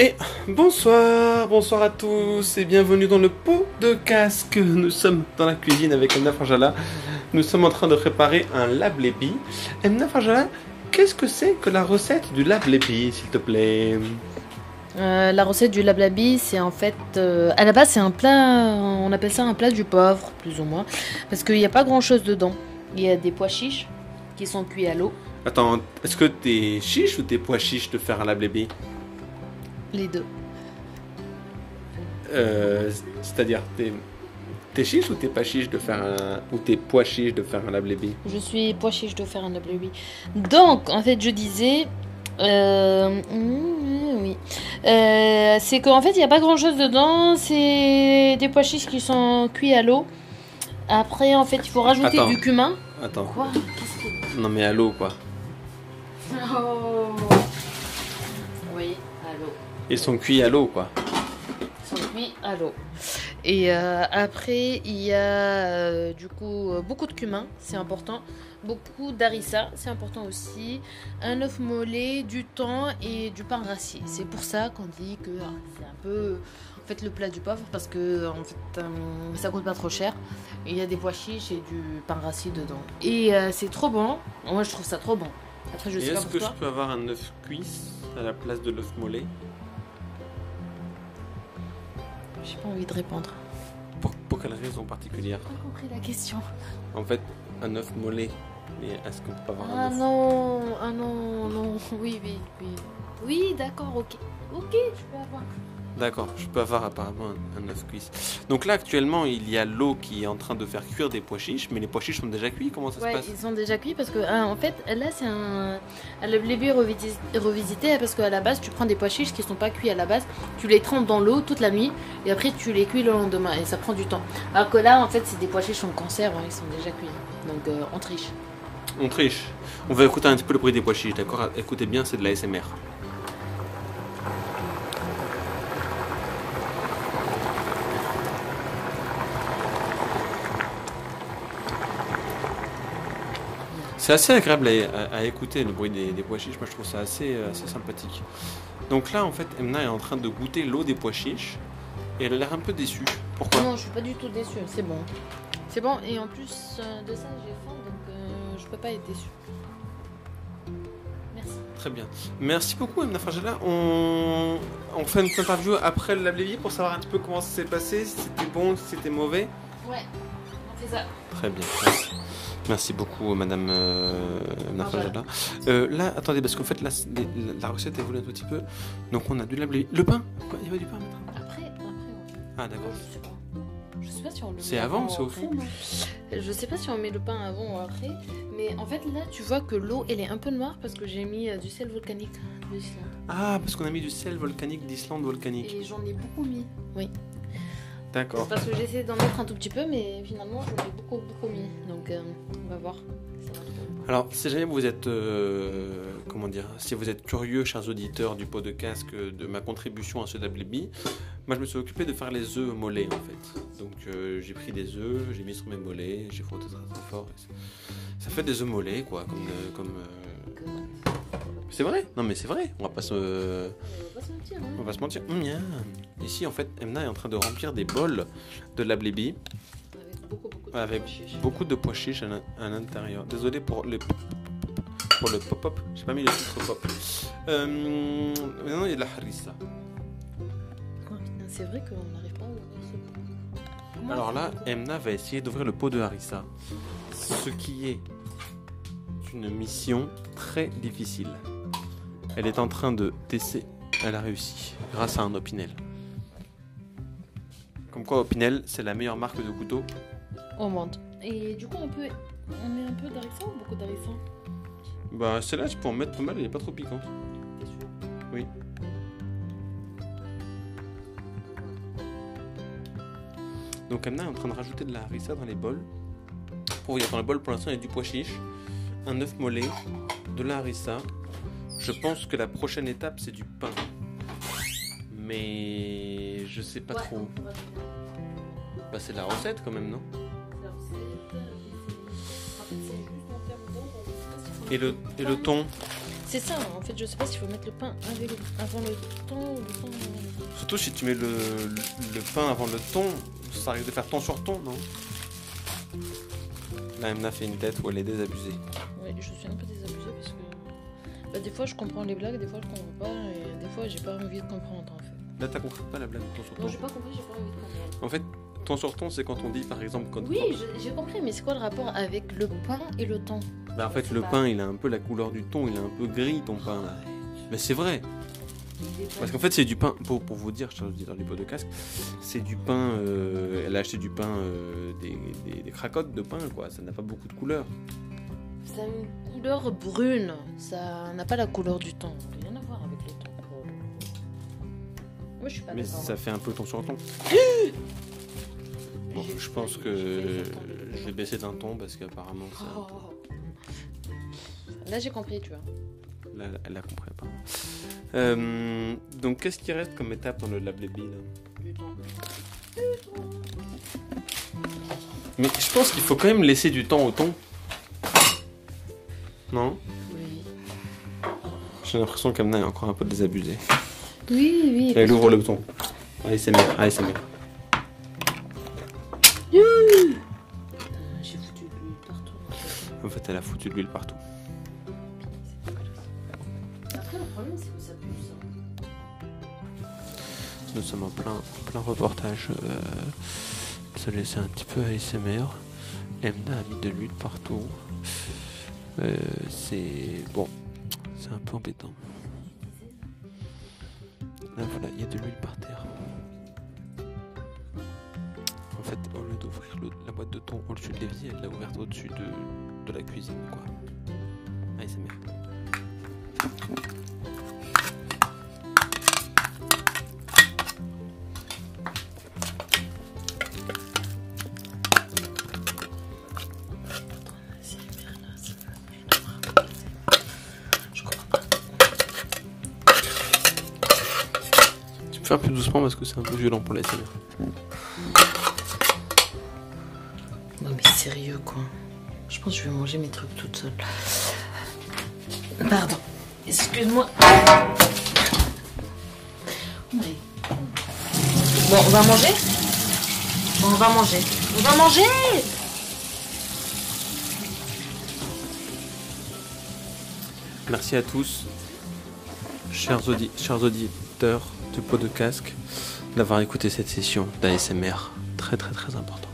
Et bonsoir, bonsoir à tous et bienvenue dans le pot de casque. Nous sommes dans la cuisine avec Emna Farjala. Nous sommes en train de préparer un lablebi. Emna Farjala, qu'est-ce que c'est que la recette du lablebi, s'il te plaît? Euh, la recette du lablabi, c'est en fait. euh, à la base, c'est un plat. On appelle ça un plat du pauvre, plus ou moins. Parce qu'il n'y a pas grand chose dedans. Il y a des pois chiches qui sont cuits à l'eau. Attends, est-ce que t'es chiche ou t'es pois chiche de faire un lablebi Les deux. euh, C'est-à-dire, t'es, t'es chiche ou t'es pas chiche de faire un. ou t'es pois chiche de faire un lablebi Je suis pois chiche de faire un lablabi. Donc, en fait, je disais. euh, mm, oui. Euh, c'est qu'en fait, il n'y a pas grand chose dedans. C'est des pois chiches qui sont cuits à l'eau. Après, en fait, il faut rajouter Attends. du cumin. Attends. Quoi? Qu'est-ce que. Non mais à l'eau quoi. Ils sont cuits à l'eau quoi. Ils sont cuits à l'eau. Et euh, après, il y a euh, du coup euh, beaucoup de cumin, c'est important. Beaucoup d'harissa, c'est important aussi. Un œuf mollet, du thon et du pain rassis. C'est pour ça qu'on dit que ah, c'est un peu en fait le plat du pauvre parce que en fait ça coûte pas trop cher. Il y a des pois chiches et du pain rassis dedans. Et c'est trop bon. Moi je trouve ça trop bon. Après je Et sais pas est-ce que je peux avoir un œuf cuit à la place de l'œuf mollet? J'ai pas envie de répondre. pour, pour quelle raison particulière J'ai pas compris la question. En fait, un œuf mollet. Mais est-ce qu'on peut pas avoir Ah un œuf non, ah non, non, oui, oui, oui. Oui, d'accord, ok. Ok, je peux avoir. D'accord, je peux avoir apparemment un, œuf cuit. Donc là, actuellement, il y a l'eau qui est en train de faire cuire des pois chiches, mais les pois chiches sont déjà cuits. Comment ça Ouais, se passe? ils sont déjà cuits parce que, ah, en fait, là, c'est un. Le blébé revisité, revisité parce qu'à la base, tu prends des pois chiches qui sont pas cuits à la base, tu les trempes dans l'eau toute la nuit et après, tu les cuis le lendemain et ça prend du temps. Alors que là, en fait, c'est des pois chiches en conserve, hein, ils sont déjà cuits. Donc, euh, on triche. On triche. On va écouter un petit peu le bruit des pois chiches, d'accord? Écoutez bien, c'est de la SMR. C'est assez agréable à, à- à écouter le bruit des, des pois chiches. Moi, je trouve ça assez, euh, assez sympathique. Donc là, en fait, Emna est en train de goûter l'eau des pois chiches et elle a l'air un peu déçue. Pourquoi? Non, je suis pas du tout déçue, c'est bon. C'est bon, et en plus euh, de ça, j'ai faim donc euh, je peux pas être déçue. Merci. Très bien. Merci beaucoup, Emna Farjala. On... on fait une interview après le Lablévi pour savoir un petit peu comment ça s'est passé, si c'était bon, si c'était mauvais. Ouais, on fait ça. Très bien. Merci, Merci beaucoup, Madame euh. Farjala. Euh, là, attendez, parce qu'en fait, là, les- la recette évolue un tout petit peu. Donc, on a du Lablévi. Le pain Quoi, Il y avait du pain mettre Après, après, on Ah, d'accord. Je sais pas. Je sais pas si on le met C'est avant ou c'est au fond Je sais pas si on met le pain avant ou après, mais en fait là tu vois que l'eau elle est un peu noire parce que j'ai mis euh, du sel volcanique d'Islande. Ah, parce qu'on a mis du sel volcanique d'Islande volcanique. Et j'en ai beaucoup mis. Oui. D'accord. Parce que j'essaie d'en mettre un tout petit peu, mais finalement j'en ai beaucoup beaucoup mis. Donc euh, on va voir. Alors, si jamais vous êtes, euh, comment dire, si vous êtes curieux, chers auditeurs du pot de casque, de ma contribution à ce Dablebi, moi je me suis occupé de faire les œufs mollets en fait. Donc euh, j'ai pris des œufs, j'ai mis sur mes mollets, j'ai frotté très très fort. ça- Ça fait des œufs mollets quoi, comme, euh, comme. C'est vrai Non mais c'est vrai. On va pas se, On va pas se mentir, hein. on va pas se mentir. Hum. Ici en fait, Emna est en train de remplir des bols de Lablebi Avec beaucoup beaucoup de avec beaucoup de pois chiches à l'in- à l'intérieur. Désolé pour le pour le pop-up. J'ai pas mis le titre pop. Euh, maintenant il y a de la harissa. Oh, C'est vrai qu'on n'arrive pas à ouvrir ce Comment Alors là, Emna va essayer d'ouvrir le pot de harissa, ce qui est une mission très difficile. Elle est en train de tester. Elle a réussi grâce à un Opinel. Comme quoi Opinel, c'est la meilleure marque de couteau. Au monde. Et du coup on peut. On met un peu d'harissa ou beaucoup d'harissa Bah celle-là, tu peux en mettre pas mal, elle est pas trop piquante. T'es sûr Oui. Donc Amna est en train de rajouter de la harissa dans les bols. Pour vous dire, dans le bol pour l'instant il y a du pois chiche, un œuf mollet, de la harissa. Je pense que la prochaine étape c'est du pain. Mais je sais pas Ouais, trop. Bah c'est la recette quand même, non? La recette, et le, met et le thon? C'est ça, en fait, je sais pas s'il faut mettre le pain avec, avant le thon ou le thon pain. Surtout si tu mets le, le pain avant le thon, ça risque de faire ton sur ton, non? Là, Emna fait une tête où elle est désabusée. Je suis un peu désabusée parce que bah, des fois je comprends les blagues, des fois je comprends pas, et des fois j'ai pas envie de comprendre en fait. Là, t'as compris pas la blague ton sur Non, ton j'ai pas compris, j'ai pas envie de comprendre. En fait, ton sur ton, c'est quand on dit par exemple. Quand Oui, je- j'ai compris, mais c'est quoi le rapport avec le pain et le thon Bah, en fait, le pain, il a un peu la couleur du thon, il est un peu gris ton pain là. Mais c'est vrai. Parce qu'en fait, c'est du pain, pour, pour vous dire, chers auditeurs du pot de casque, c'est du pain. euh, elle a acheté du pain, euh, des, des, des cracottes de pain, quoi. Ça n'a pas beaucoup de couleur. Ça a une couleur brune, ça n'a pas la couleur du thon, rien à voir avec le thon. Moi je suis pas Mais ça fait un peu ton sur ton. Bon, je pense que je vais baisser d'un ton parce qu'apparemment, ça. Oh. Là j'ai compris, tu vois. Là, elle a compris pas. Euh, donc, qu'est-ce qui reste comme étape dans le lab Baby, là? Mais je pense qu'il faut quand même laisser du temps au thon. Non Oui. J'ai l'impression qu'Amna est encore un peu désabusée. Oui, oui. Elle ouvre le thon. Allez, c'est mieux. Allez, c'est mieux. J'ai foutu de l'huile partout. En fait, elle a foutu de l'huile partout. Après le problème c'est que ça pue ça. Nous sommes en plein, plein reportage. Euh, désolé, c'est un petit peu ASMR. Emna a mis de l'huile partout. Euh, c'est bon, c'est un peu embêtant. Là, voilà, il y a de l'huile par terre. En fait, au lieu d'ouvrir la boîte de thon au-dessus de l'évier, elle l'a ouverte au-dessus de, de la cuisine, quoi. ASMR. Je faire plus doucement parce que c'est un peu violent pour l'ASMR. Non mais sérieux quoi. Je pense que je vais manger mes trucs toute seule. Pardon. Excuse-moi. Oui. Bon, on va manger? Bon, on va manger. On va manger Merci à tous, chers, audi- chers auditeurs du pot de casque, d'avoir écouté cette session d'ASMR très très très important.